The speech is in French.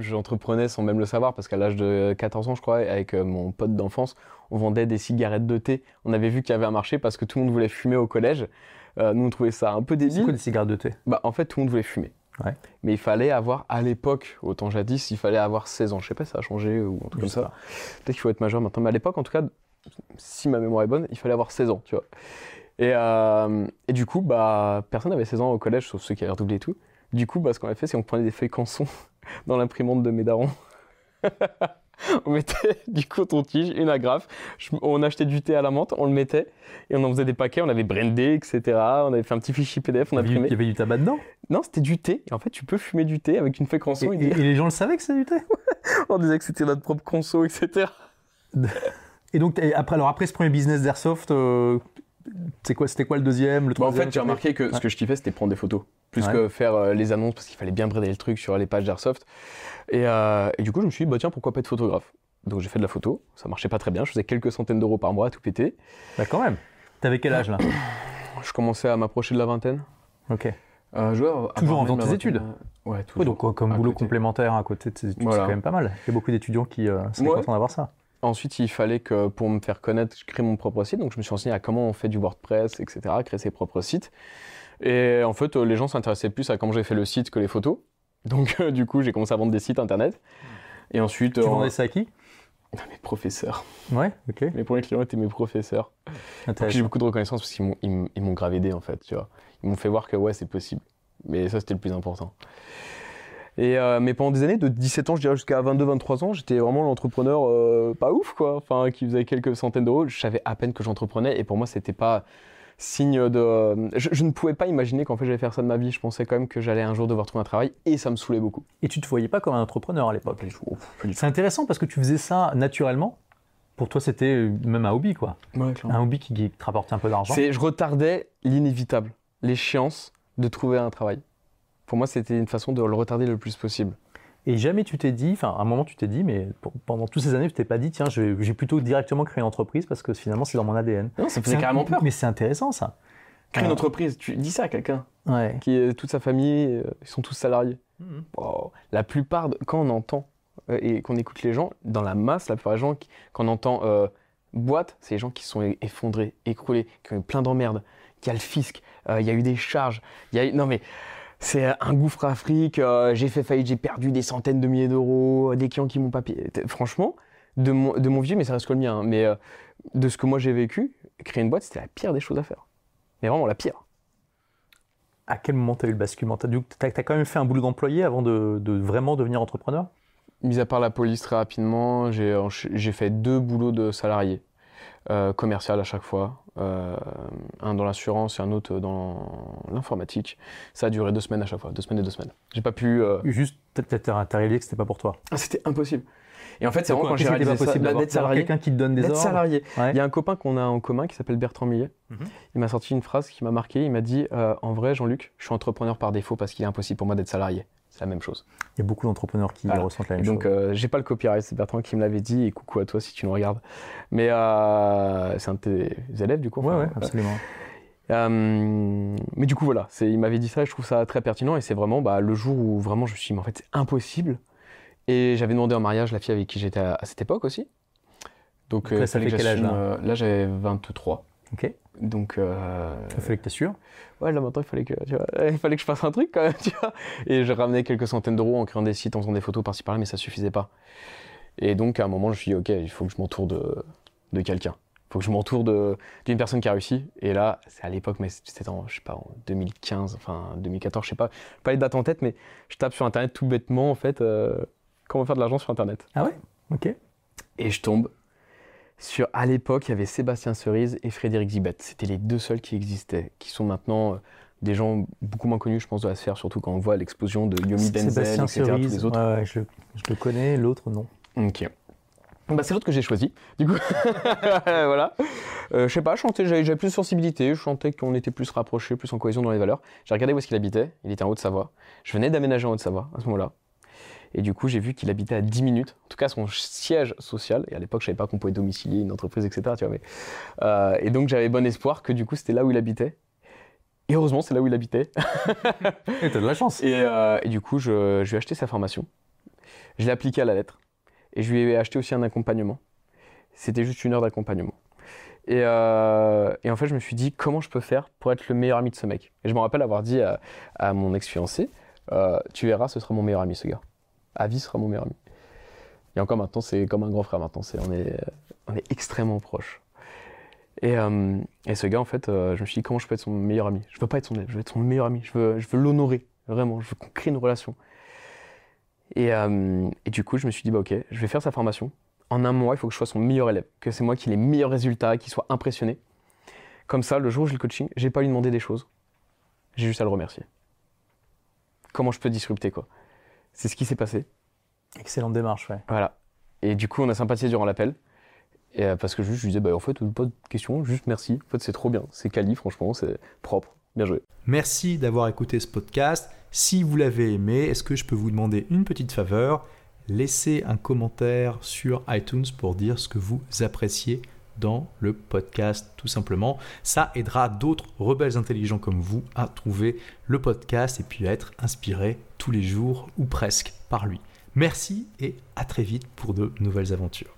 J'entreprenais sans même le savoir parce qu'à l'âge de 14 ans, je crois, avec euh, mon pote d'enfance, on vendait des cigarettes de thé. On avait vu qu'il y avait un marché parce que tout le monde voulait fumer au collège. Euh, nous, on trouvait ça un peu C'est quoi débile. des cigarettes de thé? Bah, en fait, tout le monde voulait fumer. Ouais. Mais il fallait avoir, à l'époque, autant jadis, il fallait avoir 16 ans. Je sais pas si ça a changé ou un truc comme ça. Peut-être qu'il faut être majeur maintenant. Mais à l'époque, en tout cas, si ma mémoire est bonne, il fallait avoir 16 ans, tu vois. Et, euh, et du coup, bah, personne n'avait 16 ans au collège, sauf ceux qui avaient redoublé et tout. Du coup, bah, ce qu'on a fait, c'est qu'on prenait des feuilles canson dans l'imprimante de mes darons. on mettait du coton-tige, une agrafe, je- on achetait du thé à la menthe, on le mettait, et on en faisait des paquets, on avait brandé, etc. On avait fait un petit fichier PDF, on Il y avait- il y avait du tabac dedans? Non, c'était du thé. Et en fait, tu peux fumer du thé avec une feuille et, canson. et- Et, et les gens le savaient que c'était du thé? On disait que c'était notre propre conso, etc. Et donc, après, alors après ce premier business d'airsoft, euh, quoi, c'était quoi le deuxième, le Bah, en troisième fait, j'ai remarqué que Ouais. ce que je kiffais, c'était prendre des photos. Plus Ouais. que faire euh, les annonces, parce qu'il fallait bien brider le truc sur les pages d'Airsoft. Et, euh, et du coup, je me suis dit, bah tiens, pourquoi pas être photographe? Donc j'ai fait de la photo. Ça marchait pas très bien. Je faisais quelques centaines d'euros par mois à tout péter. Bah quand même. T'avais quel âge là? Je commençais à m'approcher de la vingtaine. Ok. Euh, avoir Toujours en faisant tes études euh, Ouais, toujours. Oui, donc comme boulot côté. complémentaire à côté de tes études, Voilà. c'est quand même pas mal. Il y a beaucoup d'étudiants qui Ouais. contents d'avoir ça. Ensuite, il fallait que pour me faire connaître, je crée mon propre site. Donc, je me suis renseigné à comment on fait du WordPress, etc., créer ses propres sites. Et en fait, euh, les gens s'intéressaient plus à comment j'ai fait le site que les photos. Donc, euh, du coup, j'ai commencé à vendre des sites internet. Et ensuite, Tu euh, vendais ça à qui? mes professeurs. Ouais, ok. Mes premiers clients étaient mes professeurs. J'ai beaucoup de reconnaissance parce qu'ils m'ont, gravé des, en fait, tu vois. Ils m'ont fait voir que ouais, c'est possible. Mais ça, c'était le plus important. Et, euh, mais pendant des années, de 17 ans, je dirais jusqu'à 22-23 ans, j'étais vraiment l'entrepreneur euh, pas ouf, quoi. Enfin, qui faisait quelques centaines d'euros. Je savais à peine que j'entreprenais et pour moi, c'était pas signe de. euh, je, je ne pouvais pas imaginer qu'en fait, j'allais faire ça de ma vie. Je pensais quand même que j'allais un jour devoir trouver un travail et ça me saoulait beaucoup. Et tu te voyais pas comme un entrepreneur à l'époque? C'est intéressant parce que tu faisais ça naturellement. Pour toi, c'était même un hobby, quoi. Ouais. Un hobby qui, qui te rapportait un peu d'argent. C'est, je retardais l'inévitable, l'échéance de trouver un travail. Pour moi, c'était une façon de le retarder le plus possible. Et jamais tu t'es dit, enfin, à un moment, tu t'es dit, mais pendant toutes ces années, tu t'es pas dit, tiens, j'ai plutôt directement créé une entreprise parce que finalement, c'est dans mon ADN. Non, ça faisait un- carrément peur. Mais c'est intéressant, ça. Créer une Ah. entreprise, tu dis ça à quelqu'un Ouais. qui est toute sa famille, euh, ils sont tous salariés. Oh, la plupart, de- quand on entend euh, et qu'on écoute les gens, dans la masse, la plupart des gens, qui- quand on entend euh, boîte, c'est les gens qui sont effondrés, écroulés, qui ont eu plein d'emmerdes. Y a le fisc, euh, il y a eu des charges, il y a eu... Non mais, c'est un gouffre Afrique, euh, j'ai fait faillite, j'ai perdu des centaines de milliers d'euros, des clients qui m'ont pas payé. Franchement, de mon, de mon vieux, mais ça reste que le mien, hein, mais euh, de ce que moi j'ai vécu, créer une boîte, c'était la pire des choses à faire. Mais vraiment la pire. À quel moment tu as eu le basculement? Tu as, quand même fait un boulot d'employé avant de, de vraiment devenir entrepreneur? Mis à part la police très rapidement, j'ai fait deux boulots de salarié, euh, commercial à chaque fois, euh, un dans l'assurance et un autre dans l'informatique. Ça a duré deux semaines à chaque fois, deux semaines et deux semaines. J'ai pas pu. euh, Juste, peut-être t'as t'as réalisé que c'était pas pour toi. Ah, c'était impossible. Et en fait, c'est vraiment quand j'ai réalisé pas ça, possible dette d'avoir salariée. quelqu'un qui te donne des D'être ordres salarié. Ouais. Il y a un copain qu'on a en commun qui s'appelle Bertrand Millet. Mhm. Il m'a sorti une phrase qui m'a marqué. Il m'a dit euh, En vrai, Jean-Luc, je suis entrepreneur par défaut parce qu'il est impossible pour moi d'être salarié. La même chose. Il y a beaucoup d'entrepreneurs qui Voilà. ressentent la même donc, chose. euh, j'ai pas le copyright, c'est Bertrand qui me l'avait dit. Et coucou à toi si tu nous regardes. Mais euh, c'est un de tes élèves, du coup. ouais, enfin, ouais, voilà. absolument. Euh, mais du coup, voilà, c'est- il m'avait dit ça et je trouve ça très pertinent. Et c'est vraiment bah, le jour où vraiment je me suis dit, mais en fait, c'est impossible. Et j'avais demandé en mariage la fille avec qui j'étais à, à cette époque aussi. Donc, Donc là, euh, ça fait que quel âge, là? euh, Là, j'avais 23. Ok. Donc, euh, Il fallait que tu sûr. ouais, là maintenant, il fallait, que, tu vois, il fallait que je fasse un truc quand même, tu vois. Et je ramenais quelques centaines d'euros en créant des sites, en faisant des photos par-ci par-là, mais ça suffisait pas. Et donc, à un moment, je me suis dit, ok, il faut que je m'entoure de, de quelqu'un. Il faut que je m'entoure d'une personne qui a réussi. Et là, c'est à l'époque, mais c'était en, je sais pas, en 2015, enfin 2014, je sais pas, pas les dates en tête, mais je tape sur Internet tout bêtement, en fait, euh, comment faire de l'argent sur Internet. Ah ouais? Ok. Et je tombe sur, à l'époque, il y avait Sébastien Cerise et Frédéric Zibet. C'était les deux seuls qui existaient, qui sont maintenant euh, des gens beaucoup moins connus, je pense, de la sphère, surtout quand on voit l'explosion de Yomi Denzel, Sébastien etc., tous Cerise, les autres. ouais, ouais, je, je le connais, l'autre non. Ok. Bah, c'est l'autre que j'ai choisi. Du coup, voilà. Euh, je sais pas, j'avais plus de sensibilité, je chantais qu'on était plus rapprochés, plus en cohésion dans les valeurs. J'ai regardé où est-ce qu'il habitait. Il était en Haute-Savoie. Je venais d'aménager en Haute-Savoie à ce moment-là. Et du coup, j'ai vu qu'il habitait à 10 minutes, en tout cas son siège social. Et à l'époque, je savais pas qu'on pouvait domicilier une entreprise, etc. Tu vois, mais, euh, et donc, j'avais bon espoir que du coup, c'était là où il habitait. Et heureusement, c'est là où il habitait. Et t'as de la chance. Et, euh, et du coup, je, je lui ai acheté sa formation. Je l'ai appliqué à la lettre. Et je lui ai acheté aussi un accompagnement. C'était juste une heure d'accompagnement. Et, euh, et, en fait, je me suis dit, comment je peux faire pour être le meilleur ami de ce mec? Et je me rappelle avoir dit à, mon ex-fiancé, euh, tu verras, ce sera mon meilleur ami, ce gars. À vie, sera mon meilleur ami. Et encore maintenant, c'est comme un grand frère maintenant. On, est, on est extrêmement proches. Et, euh, et, ce gars, en fait, je me suis dit, comment je peux être son meilleur ami? Je veux pas être son je veux être son meilleur ami. Je veux, je veux l'honorer, vraiment. Je veux qu'on crée une relation. Et, et, du coup, je me suis dit, bah ok, je vais faire sa formation en un mois, il faut que je sois son meilleur élève, que c'est moi qui ai les meilleurs résultats, qui soit impressionné. Comme ça, le jour où j'ai le coaching, j'ai pas à lui demander des choses. J'ai juste à le remercier. Comment je peux disrupter, quoi? C'est ce qui s'est passé. Excellente démarche, ouais. Voilà. Et du coup, on a sympathisé durant l'appel. Et euh, parce que juste, je lui disais, bah, en fait, pas de question, juste merci. En fait, c'est trop bien. C'est quali, franchement, c'est propre. Bien joué. Merci d'avoir écouté ce podcast. Si vous l'avez aimé, est-ce que je peux vous demander une petite faveur? Laissez un commentaire sur iTunes pour dire ce que vous appréciez dans le podcast tout simplement. Ça aidera d'autres rebelles intelligents comme vous à trouver le podcast et puis à être inspirés tous les jours ou presque par lui. Merci et à très vite pour de nouvelles aventures.